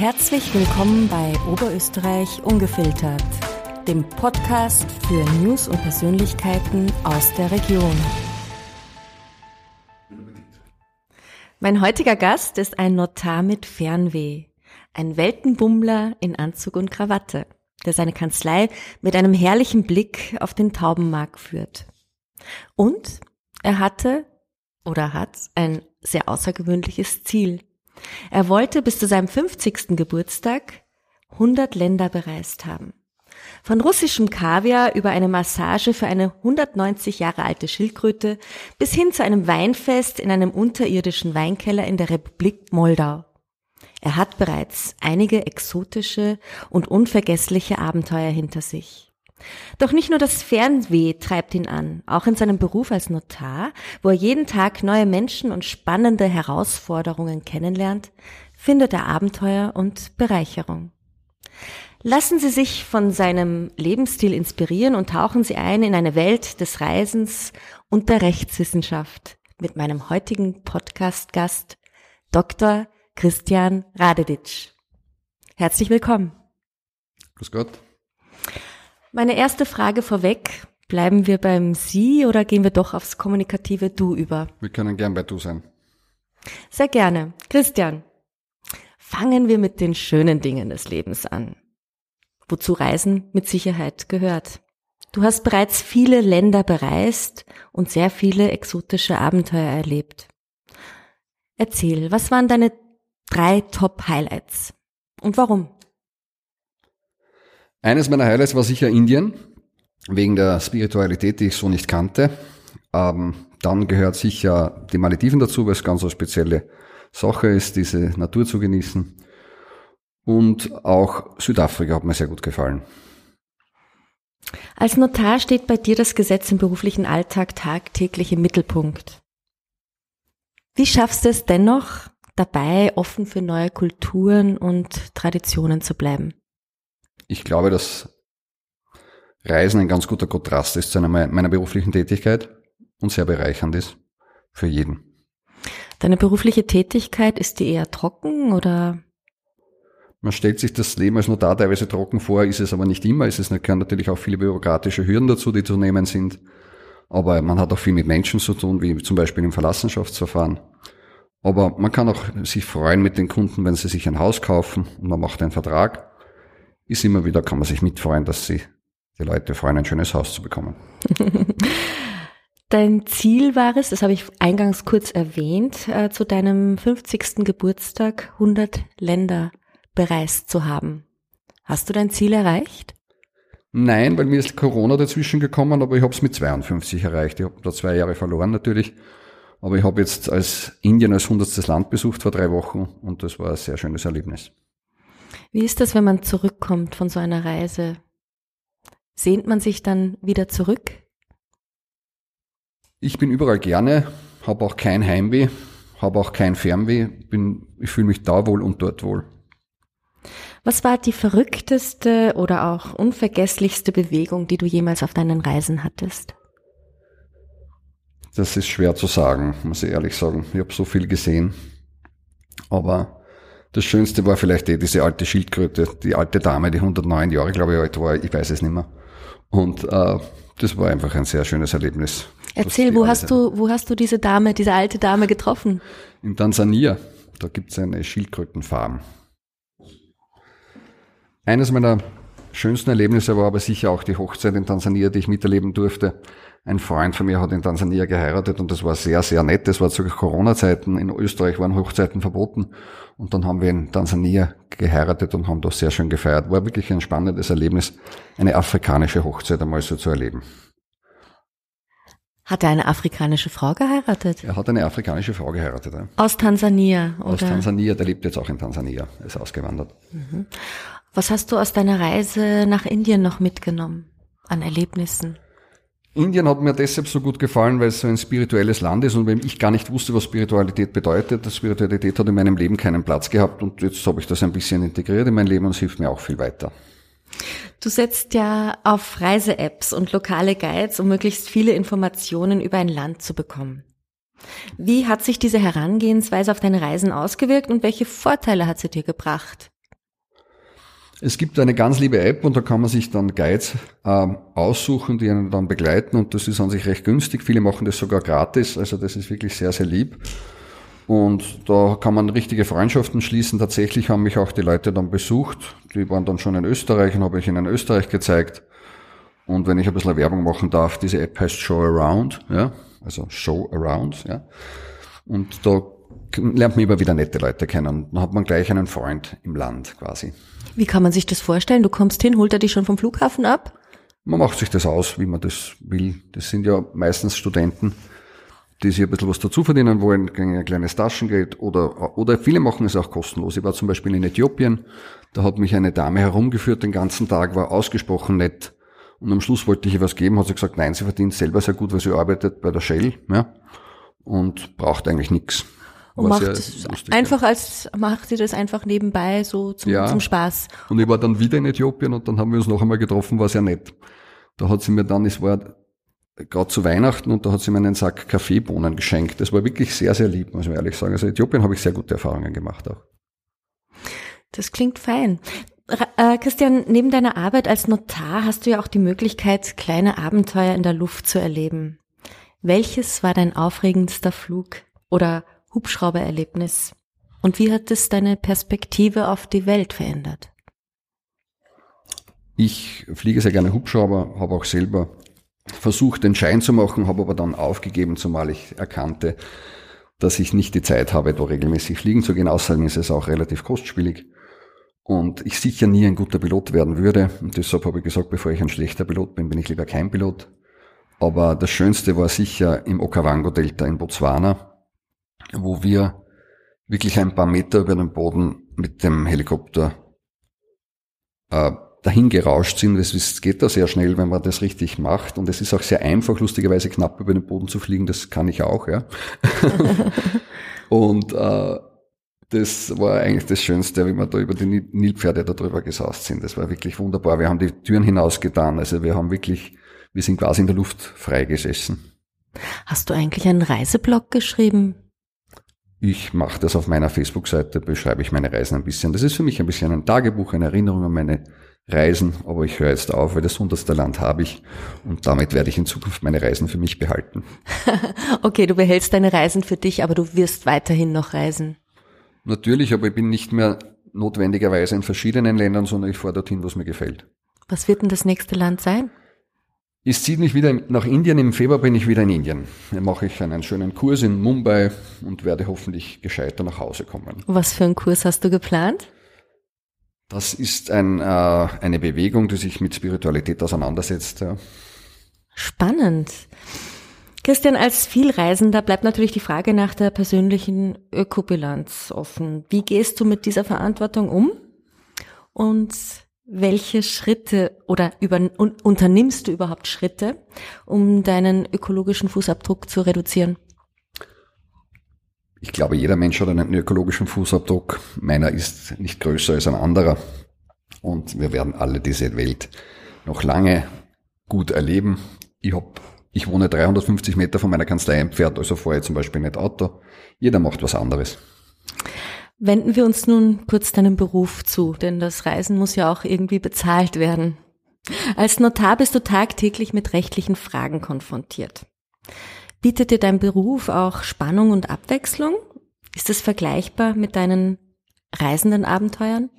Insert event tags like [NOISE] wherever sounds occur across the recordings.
Herzlich willkommen bei Oberösterreich Ungefiltert, dem Podcast für News und Persönlichkeiten aus der Region. Mein heutiger Gast ist ein Notar mit Fernweh, ein Weltenbummler in Anzug und Krawatte, der seine Kanzlei mit einem herrlichen Blick auf den Taubenmarkt führt. Und er hatte oder hat ein sehr außergewöhnliches Ziel. Er wollte bis zu seinem 50. Geburtstag 100 Länder bereist haben. Von russischem Kaviar über eine Massage für eine 190 Jahre alte Schildkröte bis hin zu einem Weinfest in einem unterirdischen Weinkeller in der Republik Moldau. Er hat bereits einige exotische und unvergessliche Abenteuer hinter sich. Doch nicht nur das Fernweh treibt ihn an, auch in seinem Beruf als Notar, wo er jeden Tag neue Menschen und spannende Herausforderungen kennenlernt, findet er Abenteuer und Bereicherung. Lassen Sie sich von seinem Lebensstil inspirieren und tauchen Sie ein in eine Welt des Reisens und der Rechtswissenschaft mit meinem heutigen Podcast-Gast Dr. Christian Radedic. Herzlich willkommen. Grüß Gott. Meine erste Frage vorweg. Bleiben wir beim Sie oder gehen wir doch aufs kommunikative Du über? Wir können gern bei Du sein. Sehr gerne. Christian, fangen wir mit den schönen Dingen des Lebens an. Wozu Reisen mit Sicherheit gehört. Du hast bereits viele Länder bereist und sehr viele exotische Abenteuer erlebt. Erzähl, was waren deine drei Top-Highlights und warum? Eines meiner Highlights war sicher Indien, wegen der Spiritualität, die ich so nicht kannte. Ähm, dann gehört sicher die Malediven dazu, weil es ganz eine spezielle Sache ist, diese Natur zu genießen. Und auch Südafrika hat mir sehr gut gefallen. Als Notar steht bei dir das Gesetz im beruflichen Alltag tagtäglich im Mittelpunkt. Wie schaffst du es dennoch, dabei offen für neue Kulturen und Traditionen zu bleiben? Ich glaube, dass Reisen ein ganz guter Kontrast ist zu einer meiner beruflichen Tätigkeit und sehr bereichernd ist für jeden. Deine berufliche Tätigkeit, ist die eher trocken oder? Man stellt sich das Leben als Notar teilweise trocken vor, ist es aber nicht immer. Es gehören natürlich auch viele bürokratische Hürden dazu, die zu nehmen sind. Aber man hat auch viel mit Menschen zu tun, wie zum Beispiel im Verlassenschaftsverfahren. Aber man kann auch sich freuen mit den Kunden, wenn sie sich ein Haus kaufen und man macht einen Vertrag ist immer wieder, kann man sich mitfreuen, dass sie die Leute freuen, ein schönes Haus zu bekommen. [LAUGHS] Dein Ziel war es, das habe ich eingangs kurz erwähnt, äh, zu deinem 50. Geburtstag 100 Länder bereist zu haben. Hast du dein Ziel erreicht? Nein, weil mir ist Corona dazwischen gekommen, aber ich habe es mit 52 erreicht. Ich habe da zwei Jahre verloren natürlich. Aber ich habe jetzt als Indien als hundertstes Land besucht vor drei Wochen und das war ein sehr schönes Erlebnis. Wie ist das, wenn man zurückkommt von so einer Reise? Sehnt man sich dann wieder zurück? Ich bin überall gerne, habe auch kein Heimweh, habe auch kein Fernweh, bin, ich fühle mich da wohl und dort wohl. Was war die verrückteste oder auch unvergesslichste Bewegung, die du jemals auf deinen Reisen hattest? Das ist schwer zu sagen, muss ich ehrlich sagen. Ich habe so viel gesehen. Aber das Schönste war vielleicht eh diese alte Schildkröte, die alte Dame, die 109 Jahre, glaube ich, alt war, ich weiß es nicht mehr. Und äh, das war einfach ein sehr schönes Erlebnis. Erzähl, wo hast du, wo hast du diese Dame, diese alte Dame getroffen? In Tansania. Da gibt's eine Schildkrötenfarm. Eines meiner schönsten Erlebnisse war aber sicher auch die Hochzeit in Tansania, die ich miterleben durfte. Ein Freund von mir hat in Tansania geheiratet und das war sehr, sehr nett. Das war zu Corona-Zeiten. In Österreich waren Hochzeiten verboten. Und dann haben wir in Tansania geheiratet und haben das sehr schön gefeiert. War wirklich ein spannendes Erlebnis, eine afrikanische Hochzeit einmal so zu erleben. Hat er eine afrikanische Frau geheiratet? Er hat eine afrikanische Frau geheiratet. Ja. Aus Tansania, oder? Aus Tansania, der lebt jetzt auch in Tansania, ist ausgewandert. Mhm. Was hast du aus deiner Reise nach Indien noch mitgenommen an Erlebnissen? Indien hat mir deshalb so gut gefallen, weil es so ein spirituelles Land ist und wenn ich gar nicht wusste, was Spiritualität bedeutet, Spiritualität hat in meinem Leben keinen Platz gehabt und jetzt habe ich das ein bisschen integriert in mein Leben und es hilft mir auch viel weiter. Du setzt ja auf Reise-Apps und lokale Guides, um möglichst viele Informationen über ein Land zu bekommen. Wie hat sich diese Herangehensweise auf deine Reisen ausgewirkt und welche Vorteile hat sie dir gebracht? Es gibt eine ganz liebe App und da kann man sich dann Guides äh, aussuchen, die einen dann begleiten und das ist an sich recht günstig. Viele machen das sogar gratis, also das ist wirklich sehr, sehr lieb. Und da kann man richtige Freundschaften schließen. Tatsächlich haben mich auch die Leute dann besucht. Die waren dann schon in Österreich und habe ich ihnen Österreich gezeigt. Und wenn ich ein bisschen Werbung machen darf, diese App heißt Show Around, ja, also Show Around, ja. Und da lernt man immer wieder nette Leute kennen. Dann hat man gleich einen Freund im Land quasi. Wie kann man sich das vorstellen? Du kommst hin, holt er dich schon vom Flughafen ab? Man macht sich das aus, wie man das will. Das sind ja meistens Studenten, die sich ein bisschen was dazu verdienen wollen, ein kleines Taschengeld oder, oder viele machen es auch kostenlos. Ich war zum Beispiel in Äthiopien, da hat mich eine Dame herumgeführt den ganzen Tag, war ausgesprochen nett und am Schluss wollte ich ihr was geben, hat sie gesagt, nein, sie verdient selber sehr gut, weil sie arbeitet bei der Shell ja, und braucht eigentlich nichts. Und macht einfach als, macht sie das einfach nebenbei so zum, ja. zum Spaß. Und ich war dann wieder in Äthiopien und dann haben wir uns noch einmal getroffen, war sehr nett. Da hat sie mir dann, es war gerade zu Weihnachten und da hat sie mir einen Sack Kaffeebohnen geschenkt. Das war wirklich sehr, sehr lieb, muss man ehrlich sagen. Also Äthiopien habe ich sehr gute Erfahrungen gemacht auch. Das klingt fein. Äh, Christian, neben deiner Arbeit als Notar hast du ja auch die Möglichkeit, kleine Abenteuer in der Luft zu erleben. Welches war dein aufregendster Flug oder Hubschraubererlebnis? Und wie hat es deine Perspektive auf die Welt verändert? Ich fliege sehr gerne Hubschrauber, habe auch selber versucht, den Schein zu machen, habe aber dann aufgegeben, zumal ich erkannte, dass ich nicht die Zeit habe, da regelmäßig fliegen zu gehen. Außerdem ist es auch relativ kostspielig und ich sicher nie ein guter Pilot werden würde. Und deshalb habe ich gesagt, bevor ich ein schlechter Pilot bin, bin ich lieber kein Pilot. Aber das Schönste war sicher im Okavango-Delta in Botswana, wo wir wirklich ein paar Meter über dem Boden mit dem Helikopter äh, dahin gerauscht sind. Es geht da sehr schnell, wenn man das richtig macht. Und es ist auch sehr einfach, lustigerweise knapp über den Boden zu fliegen. Das kann ich auch, ja. [LAUGHS] und äh, das war eigentlich das Schönste, wie wir da über die Nilpferde da drüber gesaust sind. Das war wirklich wunderbar. Wir haben die Türen hinausgetan. Also wir haben wirklich, wir sind quasi in der Luft freigesessen. Hast du eigentlich einen Reiseblog geschrieben? Ich mache das auf meiner Facebook-Seite, beschreibe ich meine Reisen ein bisschen. Das ist für mich ein bisschen ein Tagebuch, eine Erinnerung an meine Reisen, aber ich höre jetzt auf, weil das hundertste Land habe ich und damit werde ich in Zukunft meine Reisen für mich behalten. [LAUGHS] okay, du behältst deine Reisen für dich, aber du wirst weiterhin noch reisen. Natürlich, aber ich bin nicht mehr notwendigerweise in verschiedenen Ländern, sondern ich fahre dorthin, was mir gefällt. Was wird denn das nächste Land sein? Es zieht mich wieder nach Indien. Im Februar bin ich wieder in Indien. Dann mache ich einen schönen Kurs in Mumbai und werde hoffentlich gescheiter nach Hause kommen. Was für einen Kurs hast du geplant? Das ist ein, äh, eine Bewegung, die sich mit Spiritualität auseinandersetzt. Ja. Spannend. Christian, als Vielreisender bleibt natürlich die Frage nach der persönlichen Ökobilanz offen. Wie gehst du mit dieser Verantwortung um? Und welche Schritte oder über, un, unternimmst du überhaupt Schritte, um deinen ökologischen Fußabdruck zu reduzieren? Ich glaube, jeder Mensch hat einen ökologischen Fußabdruck. Meiner ist nicht größer als ein anderer. Und wir werden alle diese Welt noch lange gut erleben. Ich hab ich wohne 350 Meter von meiner Kanzlei entfernt, also fahre ich zum Beispiel nicht Auto. Jeder macht was anderes. Wenden wir uns nun kurz deinem Beruf zu, denn das Reisen muss ja auch irgendwie bezahlt werden. Als Notar bist du tagtäglich mit rechtlichen Fragen konfrontiert. Bietet dir dein Beruf auch Spannung und Abwechslung? Ist es vergleichbar mit deinen reisenden Abenteuern?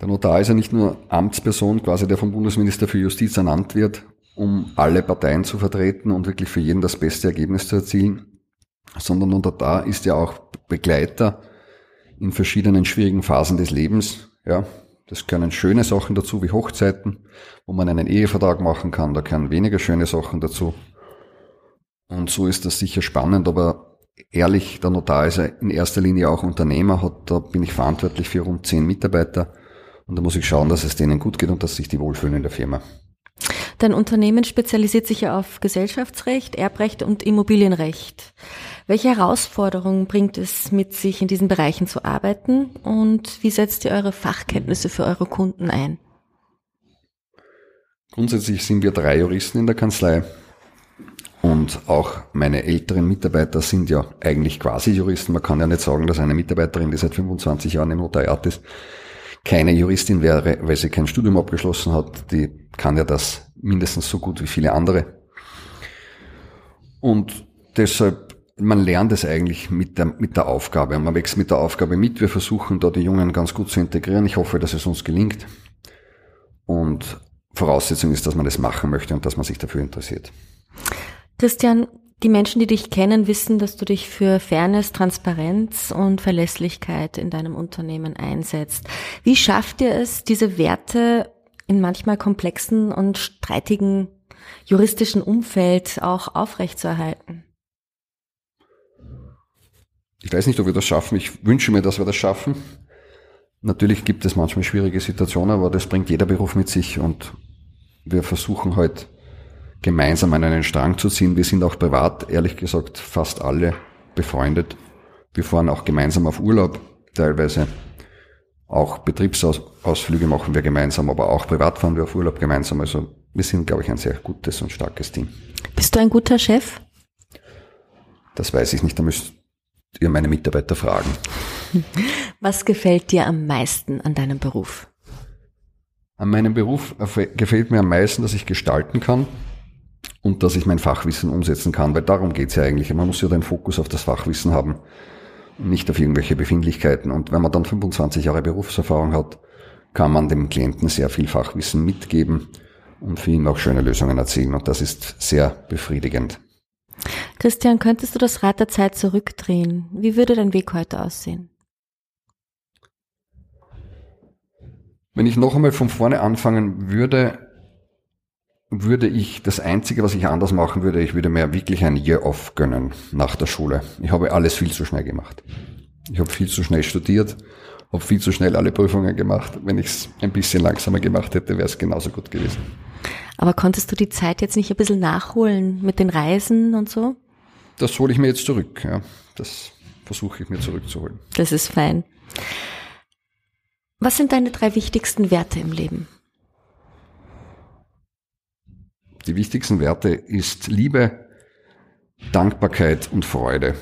Der Notar ist ja nicht nur Amtsperson, quasi der vom Bundesminister für Justiz ernannt wird, um alle Parteien zu vertreten und wirklich für jeden das beste Ergebnis zu erzielen, sondern unter da ist ja auch Begleiter in verschiedenen schwierigen Phasen des Lebens. Ja, das können schöne Sachen dazu wie Hochzeiten, wo man einen Ehevertrag machen kann. Da können weniger schöne Sachen dazu. Und so ist das sicher spannend, aber ehrlich, der Notar ist ja in erster Linie auch Unternehmer, hat, da bin ich verantwortlich für rund zehn Mitarbeiter. Und da muss ich schauen, dass es denen gut geht und dass sich die wohlfühlen in der Firma. Dein Unternehmen spezialisiert sich ja auf Gesellschaftsrecht, Erbrecht und Immobilienrecht. Welche Herausforderungen bringt es mit sich, in diesen Bereichen zu arbeiten und wie setzt ihr eure Fachkenntnisse für eure Kunden ein? Grundsätzlich sind wir drei Juristen in der Kanzlei und auch meine älteren Mitarbeiter sind ja eigentlich quasi Juristen. Man kann ja nicht sagen, dass eine Mitarbeiterin, die seit 25 Jahren im Notariat ist, keine Juristin wäre, weil sie kein Studium abgeschlossen hat. Die kann ja das mindestens so gut wie viele andere. Und deshalb, man lernt es eigentlich mit der, mit der Aufgabe. Und man wächst mit der Aufgabe mit. Wir versuchen da die Jungen ganz gut zu integrieren. Ich hoffe, dass es uns gelingt. Und Voraussetzung ist, dass man das machen möchte und dass man sich dafür interessiert. Christian, die Menschen, die dich kennen, wissen, dass du dich für Fairness, Transparenz und Verlässlichkeit in deinem Unternehmen einsetzt. Wie schafft ihr es, diese Werte in manchmal komplexen und streitigen juristischen Umfeld auch aufrechtzuerhalten? Ich weiß nicht, ob wir das schaffen. Ich wünsche mir, dass wir das schaffen. Natürlich gibt es manchmal schwierige Situationen, aber das bringt jeder Beruf mit sich und wir versuchen halt gemeinsam an einen Strang zu ziehen. Wir sind auch privat, ehrlich gesagt, fast alle befreundet. Wir fahren auch gemeinsam auf Urlaub, teilweise. Auch Betriebsausflüge machen wir gemeinsam, aber auch privat fahren wir auf Urlaub gemeinsam. Also wir sind, glaube ich, ein sehr gutes und starkes Team. Bist du ein guter Chef? Das weiß ich nicht, da müsst ihr meine Mitarbeiter fragen. Was gefällt dir am meisten an deinem Beruf? An meinem Beruf gefällt mir am meisten, dass ich gestalten kann und dass ich mein Fachwissen umsetzen kann, weil darum geht's ja eigentlich. Man muss ja den Fokus auf das Fachwissen haben, nicht auf irgendwelche Befindlichkeiten. Und wenn man dann 25 Jahre Berufserfahrung hat, kann man dem Klienten sehr viel Fachwissen mitgeben und für ihn auch schöne Lösungen erzählen. Und das ist sehr befriedigend. Christian, könntest du das Rad der Zeit zurückdrehen? Wie würde dein Weg heute aussehen? Wenn ich noch einmal von vorne anfangen würde, würde ich das Einzige, was ich anders machen würde, ich würde mir wirklich ein Year off gönnen nach der Schule. Ich habe alles viel zu schnell gemacht. Ich habe viel zu schnell studiert, habe viel zu schnell alle Prüfungen gemacht. Wenn ich es ein bisschen langsamer gemacht hätte, wäre es genauso gut gewesen. Aber konntest du die Zeit jetzt nicht ein bisschen nachholen mit den Reisen und so? Das hole ich mir jetzt zurück. Ja. Das versuche ich mir zurückzuholen. Das ist fein. Was sind deine drei wichtigsten Werte im Leben? Die wichtigsten Werte ist Liebe, Dankbarkeit und Freude.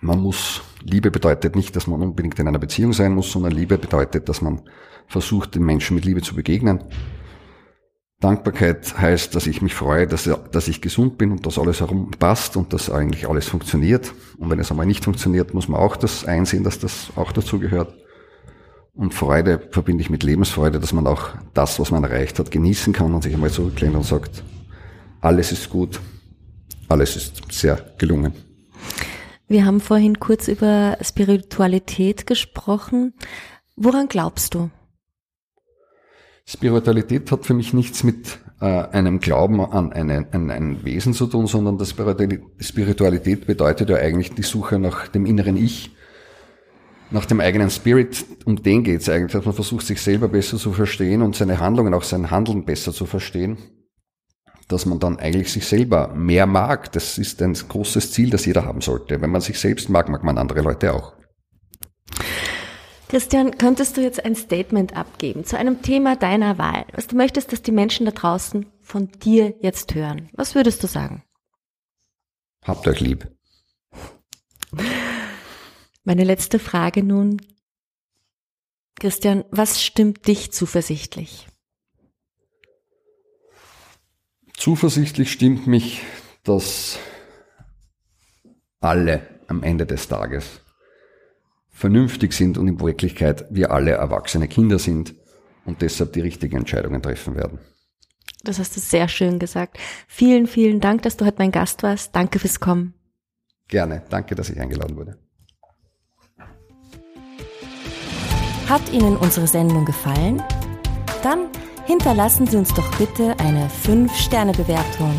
Man muss, Liebe bedeutet nicht, dass man unbedingt in einer Beziehung sein muss, sondern Liebe bedeutet, dass man versucht, den Menschen mit Liebe zu begegnen. Dankbarkeit heißt, dass ich mich freue, dass, dass ich gesund bin und dass alles herum passt und dass eigentlich alles funktioniert. Und wenn es einmal nicht funktioniert, muss man auch das einsehen, dass das auch dazu gehört. Und Freude verbinde ich mit Lebensfreude, dass man auch das, was man erreicht hat, genießen kann und sich einmal zurücklehnt und sagt, alles ist gut, alles ist sehr gelungen. Wir haben vorhin kurz über Spiritualität gesprochen. Woran glaubst du? Spiritualität hat für mich nichts mit äh, einem Glauben an, eine, an ein Wesen zu tun, sondern das Spiritualität bedeutet ja eigentlich die Suche nach dem inneren Ich nach dem eigenen Spirit, um den geht es eigentlich, dass man versucht, sich selber besser zu verstehen und seine Handlungen, auch sein Handeln besser zu verstehen, dass man dann eigentlich sich selber mehr mag. Das ist ein großes Ziel, das jeder haben sollte. Wenn man sich selbst mag, mag man andere Leute auch. Christian, könntest du jetzt ein Statement abgeben zu einem Thema deiner Wahl, was du möchtest, dass die Menschen da draußen von dir jetzt hören? Was würdest du sagen? Habt euch lieb. Meine letzte Frage nun. Christian, was stimmt dich zuversichtlich? Zuversichtlich stimmt mich, dass alle am Ende des Tages vernünftig sind und in Wirklichkeit wir alle erwachsene Kinder sind und deshalb die richtigen Entscheidungen treffen werden. Das hast du sehr schön gesagt. Vielen, vielen Dank, dass du heute mein Gast warst. Danke fürs Kommen. Gerne. Danke, dass ich eingeladen wurde. Hat Ihnen unsere Sendung gefallen? Dann hinterlassen Sie uns doch bitte eine 5-Sterne-Bewertung